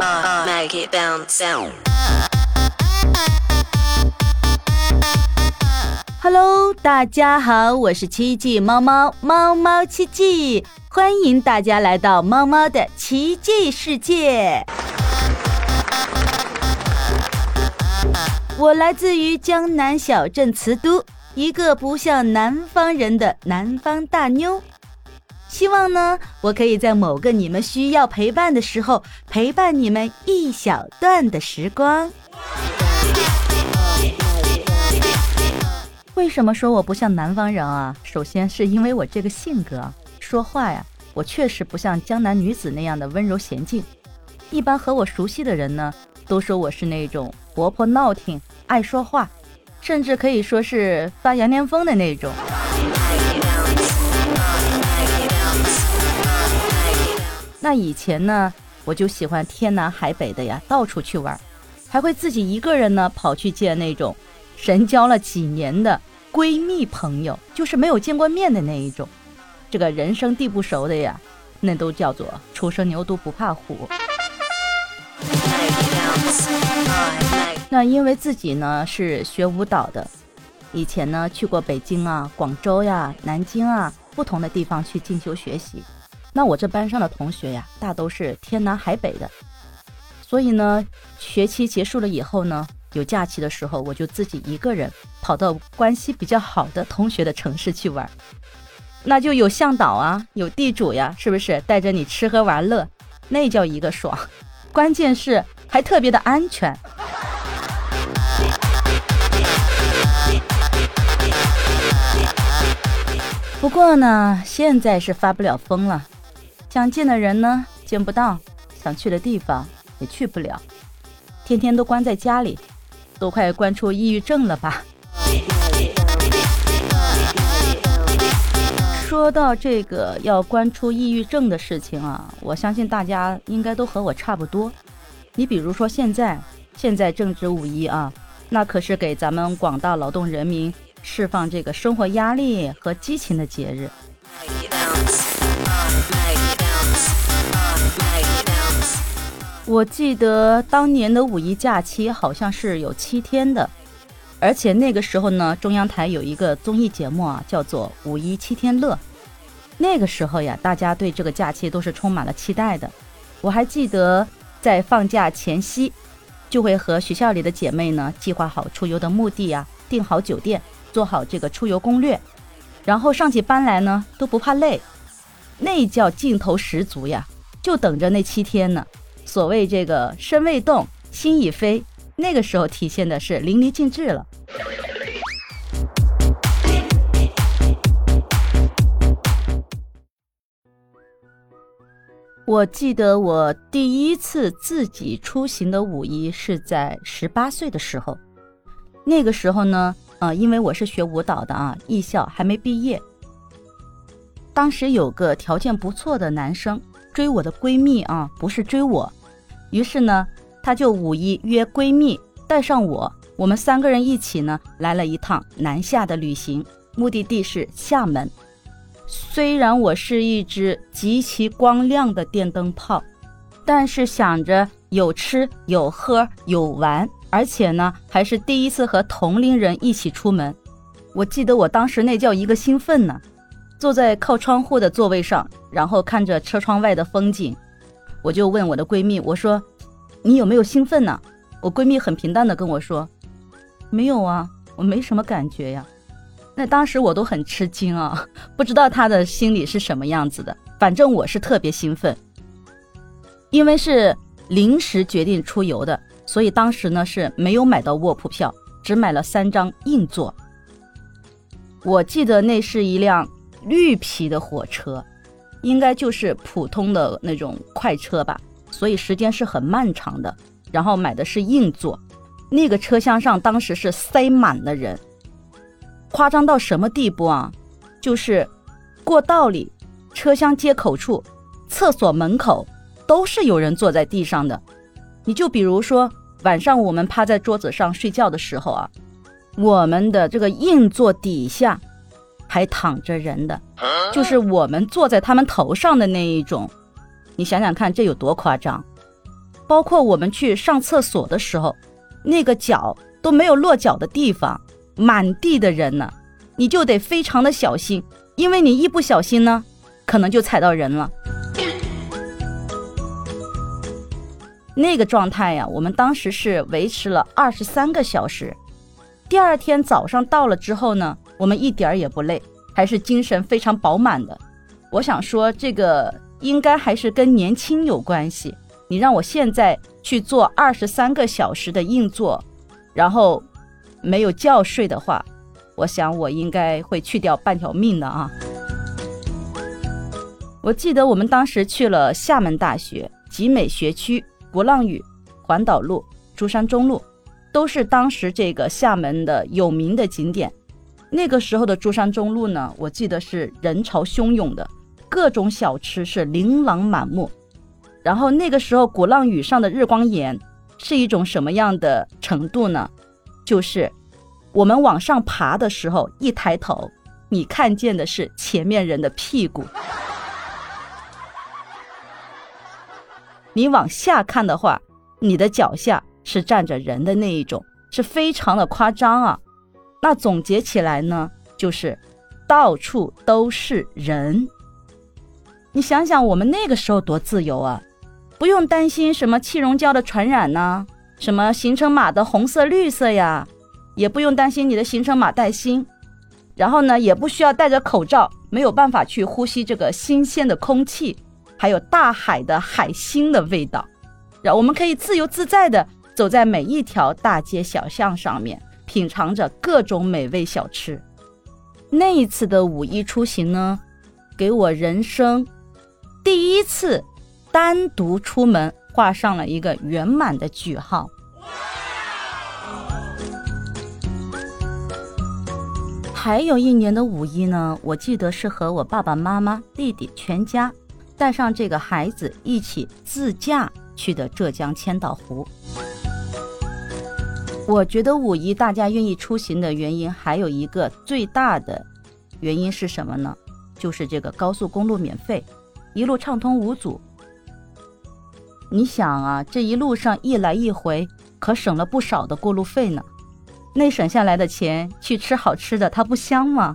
Uh, make it bounce out. Hello，大家好，我是奇迹猫猫猫猫奇迹，欢迎大家来到猫猫的奇迹世界。我来自于江南小镇瓷都，一个不像南方人的南方大妞。希望呢，我可以在某个你们需要陪伴的时候，陪伴你们一小段的时光。为什么说我不像南方人啊？首先是因为我这个性格，说话呀，我确实不像江南女子那样的温柔娴静。一般和我熟悉的人呢，都说我是那种活泼闹挺、爱说话，甚至可以说是发羊癫疯的那种。那以前呢，我就喜欢天南海北的呀，到处去玩，还会自己一个人呢跑去见那种神交了几年的。闺蜜朋友就是没有见过面的那一种，这个人生地不熟的呀，那都叫做初生牛犊不怕虎。那因为自己呢是学舞蹈的，以前呢去过北京啊、广州呀、南京啊不同的地方去进修学习。那我这班上的同学呀，大都是天南海北的，所以呢，学期结束了以后呢。有假期的时候，我就自己一个人跑到关系比较好的同学的城市去玩，那就有向导啊，有地主呀，是不是带着你吃喝玩乐，那叫一个爽，关键是还特别的安全。不过呢，现在是发不了疯了，想见的人呢见不到，想去的地方也去不了，天天都关在家里。都快关出抑郁症了吧？说到这个要关出抑郁症的事情啊，我相信大家应该都和我差不多。你比如说现在，现在正值五一啊，那可是给咱们广大劳动人民释放这个生活压力和激情的节日。我记得当年的五一假期好像是有七天的，而且那个时候呢，中央台有一个综艺节目啊，叫做《五一七天乐》。那个时候呀，大家对这个假期都是充满了期待的。我还记得在放假前夕，就会和学校里的姐妹呢计划好出游的目的呀，订好酒店，做好这个出游攻略，然后上起班来呢都不怕累，那叫劲头十足呀，就等着那七天呢。所谓这个身未动，心已飞，那个时候体现的是淋漓尽致了。我记得我第一次自己出行的五一是在十八岁的时候，那个时候呢，呃，因为我是学舞蹈的啊，艺校还没毕业，当时有个条件不错的男生追我的闺蜜啊，不是追我。于是呢，她就五一约闺蜜带上我，我们三个人一起呢来了一趟南下的旅行，目的地是厦门。虽然我是一只极其光亮的电灯泡，但是想着有吃有喝有玩，而且呢还是第一次和同龄人一起出门，我记得我当时那叫一个兴奋呢，坐在靠窗户的座位上，然后看着车窗外的风景。我就问我的闺蜜，我说：“你有没有兴奋呢？”我闺蜜很平淡的跟我说：“没有啊，我没什么感觉呀。”那当时我都很吃惊啊，不知道她的心里是什么样子的。反正我是特别兴奋，因为是临时决定出游的，所以当时呢是没有买到卧铺票，只买了三张硬座。我记得那是一辆绿皮的火车。应该就是普通的那种快车吧，所以时间是很漫长的。然后买的是硬座，那个车厢上当时是塞满了人，夸张到什么地步啊？就是过道里、车厢接口处、厕所门口都是有人坐在地上的。你就比如说晚上我们趴在桌子上睡觉的时候啊，我们的这个硬座底下。还躺着人的，就是我们坐在他们头上的那一种，你想想看，这有多夸张？包括我们去上厕所的时候，那个脚都没有落脚的地方，满地的人呢，你就得非常的小心，因为你一不小心呢，可能就踩到人了。那个状态呀，我们当时是维持了二十三个小时。第二天早上到了之后呢，我们一点儿也不累，还是精神非常饱满的。我想说，这个应该还是跟年轻有关系。你让我现在去做二十三个小时的硬座，然后没有觉睡的话，我想我应该会去掉半条命的啊。我记得我们当时去了厦门大学集美学区。鼓浪屿、环岛路、珠山中路，都是当时这个厦门的有名的景点。那个时候的珠山中路呢，我记得是人潮汹涌的，各种小吃是琳琅满目。然后那个时候鼓浪屿上的日光岩是一种什么样的程度呢？就是我们往上爬的时候，一抬头，你看见的是前面人的屁股。你往下看的话，你的脚下是站着人的那一种，是非常的夸张啊。那总结起来呢，就是到处都是人。你想想，我们那个时候多自由啊，不用担心什么气溶胶的传染呐，什么行程码的红色、绿色呀，也不用担心你的行程码带星，然后呢，也不需要戴着口罩，没有办法去呼吸这个新鲜的空气。还有大海的海星的味道，然后我们可以自由自在的走在每一条大街小巷上面，品尝着各种美味小吃。那一次的五一出行呢，给我人生第一次单独出门画上了一个圆满的句号。还有一年的五一呢，我记得是和我爸爸妈妈、弟弟全家。带上这个孩子一起自驾去的浙江千岛湖。我觉得五一大家愿意出行的原因还有一个最大的原因是什么呢？就是这个高速公路免费，一路畅通无阻。你想啊，这一路上一来一回，可省了不少的过路费呢。那省下来的钱去吃好吃的，它不香吗？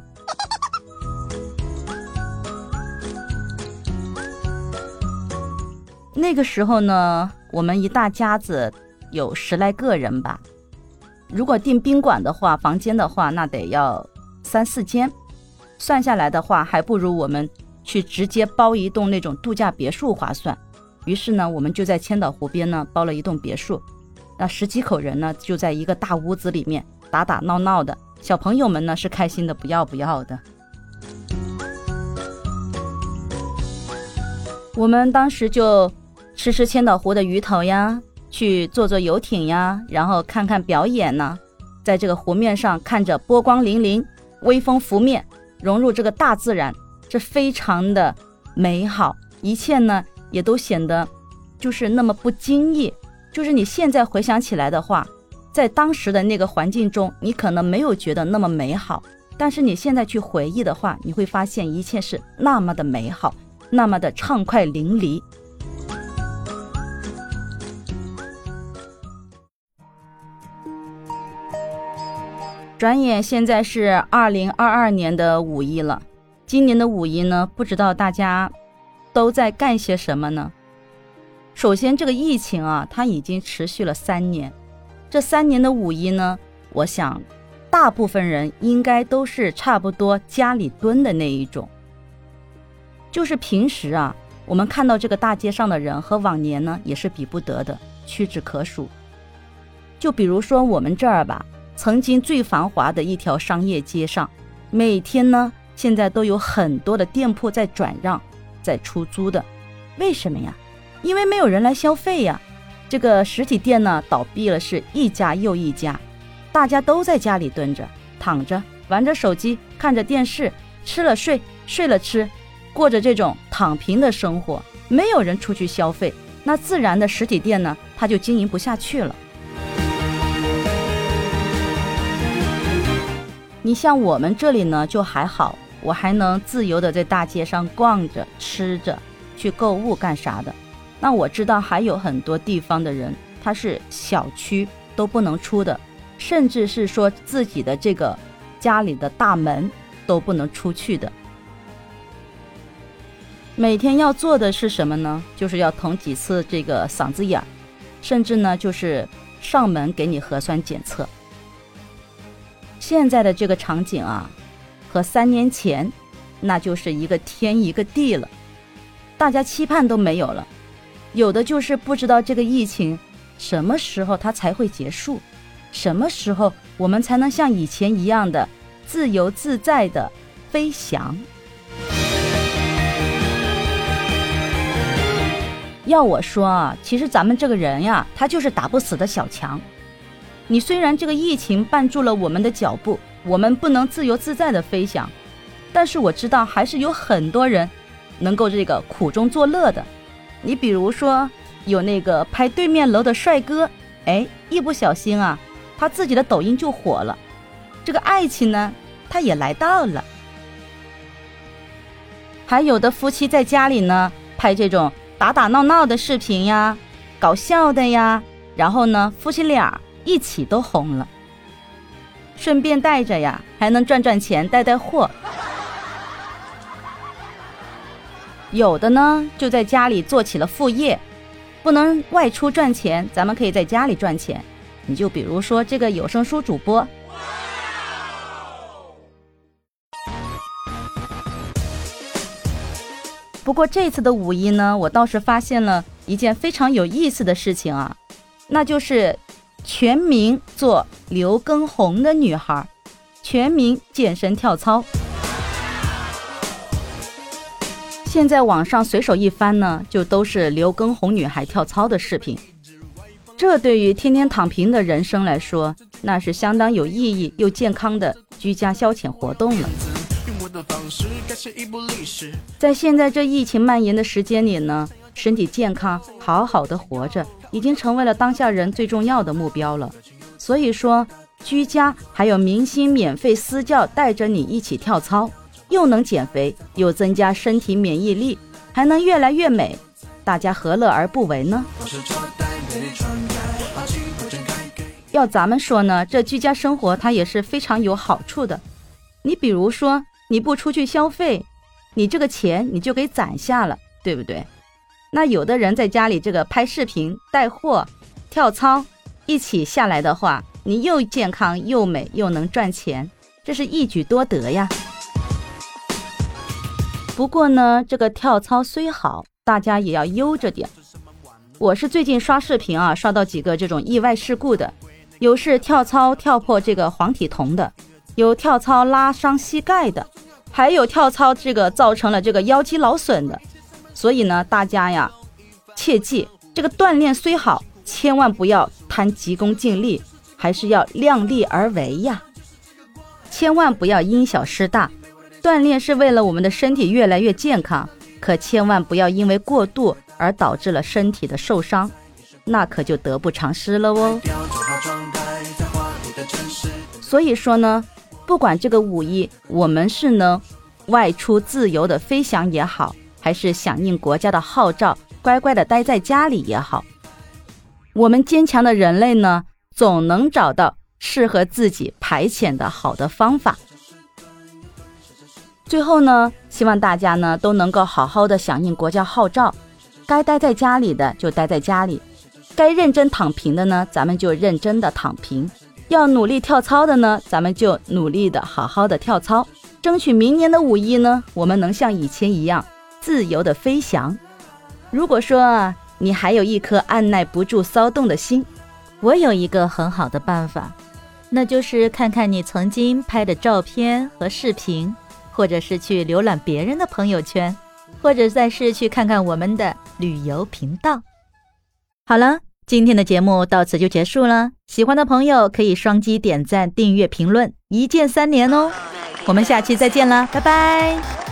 那个时候呢，我们一大家子有十来个人吧。如果订宾馆的话，房间的话，那得要三四间，算下来的话，还不如我们去直接包一栋那种度假别墅划算。于是呢，我们就在千岛湖边呢包了一栋别墅，那十几口人呢就在一个大屋子里面打打闹闹的，小朋友们呢是开心的不要不要的。我们当时就。吃吃千岛湖的鱼头呀，去坐坐游艇呀，然后看看表演呢，在这个湖面上看着波光粼粼，微风拂面，融入这个大自然，这非常的美好，一切呢也都显得就是那么不经意。就是你现在回想起来的话，在当时的那个环境中，你可能没有觉得那么美好，但是你现在去回忆的话，你会发现一切是那么的美好，那么的畅快淋漓。转眼现在是二零二二年的五一了，今年的五一呢，不知道大家都在干些什么呢？首先，这个疫情啊，它已经持续了三年，这三年的五一呢，我想大部分人应该都是差不多家里蹲的那一种。就是平时啊，我们看到这个大街上的人和往年呢也是比不得的，屈指可数。就比如说我们这儿吧。曾经最繁华的一条商业街上，每天呢，现在都有很多的店铺在转让，在出租的。为什么呀？因为没有人来消费呀。这个实体店呢，倒闭了是一家又一家，大家都在家里蹲着、躺着，玩着手机，看着电视，吃了睡，睡了吃，过着这种躺平的生活。没有人出去消费，那自然的实体店呢，它就经营不下去了。你像我们这里呢，就还好，我还能自由的在大街上逛着、吃着、去购物干啥的。那我知道还有很多地方的人，他是小区都不能出的，甚至是说自己的这个家里的大门都不能出去的。每天要做的是什么呢？就是要捅几次这个嗓子眼儿，甚至呢就是上门给你核酸检测。现在的这个场景啊，和三年前那就是一个天一个地了，大家期盼都没有了。有的就是不知道这个疫情什么时候它才会结束，什么时候我们才能像以前一样的自由自在的飞翔。要我说啊，其实咱们这个人呀，他就是打不死的小强。你虽然这个疫情绊住了我们的脚步，我们不能自由自在的飞翔，但是我知道还是有很多人能够这个苦中作乐的。你比如说，有那个拍对面楼的帅哥，哎，一不小心啊，他自己的抖音就火了，这个爱情呢，他也来到了。还有的夫妻在家里呢，拍这种打打闹闹的视频呀，搞笑的呀，然后呢，夫妻俩一起都红了，顺便带着呀，还能赚赚钱，带带货。有的呢，就在家里做起了副业，不能外出赚钱，咱们可以在家里赚钱。你就比如说这个有声书主播。不过这次的五一呢，我倒是发现了一件非常有意思的事情啊，那就是全民做刘畊宏的女孩，全民健身跳操。现在网上随手一翻呢，就都是刘畊宏女孩跳操的视频。这对于天天躺平的人生来说，那是相当有意义又健康的居家消遣活动了。在现在这疫情蔓延的时间里呢，身体健康、好好的活着，已经成为了当下人最重要的目标了。所以说，居家还有明星免费私教带着你一起跳操。又能减肥，又增加身体免疫力，还能越来越美，大家何乐而不为呢？要咱们说呢，这居家生活它也是非常有好处的。你比如说，你不出去消费，你这个钱你就给攒下了，对不对？那有的人在家里这个拍视频、带货、跳操，一起下来的话，你又健康又美又能赚钱，这是一举多得呀。不过呢，这个跳操虽好，大家也要悠着点。我是最近刷视频啊，刷到几个这种意外事故的，有是跳操跳破这个黄体酮的，有跳操拉伤膝盖的，还有跳操这个造成了这个腰肌劳损的。所以呢，大家呀，切记这个锻炼虽好，千万不要贪急功近利，还是要量力而为呀，千万不要因小失大。锻炼是为了我们的身体越来越健康，可千万不要因为过度而导致了身体的受伤，那可就得不偿失了哦。所以说呢，不管这个五一我们是能外出自由的飞翔也好，还是响应国家的号召乖乖的待在家里也好，我们坚强的人类呢，总能找到适合自己排遣的好的方法。最后呢，希望大家呢都能够好好的响应国家号召，该待在家里的就待在家里，该认真躺平的呢，咱们就认真的躺平；要努力跳操的呢，咱们就努力的好好的跳操，争取明年的五一呢，我们能像以前一样自由的飞翔。如果说你还有一颗按耐不住骚动的心，我有一个很好的办法，那就是看看你曾经拍的照片和视频。或者是去浏览别人的朋友圈，或者再是去看看我们的旅游频道。好了，今天的节目到此就结束了。喜欢的朋友可以双击点赞、订阅、评论，一键三连哦。我们下期再见了，拜拜。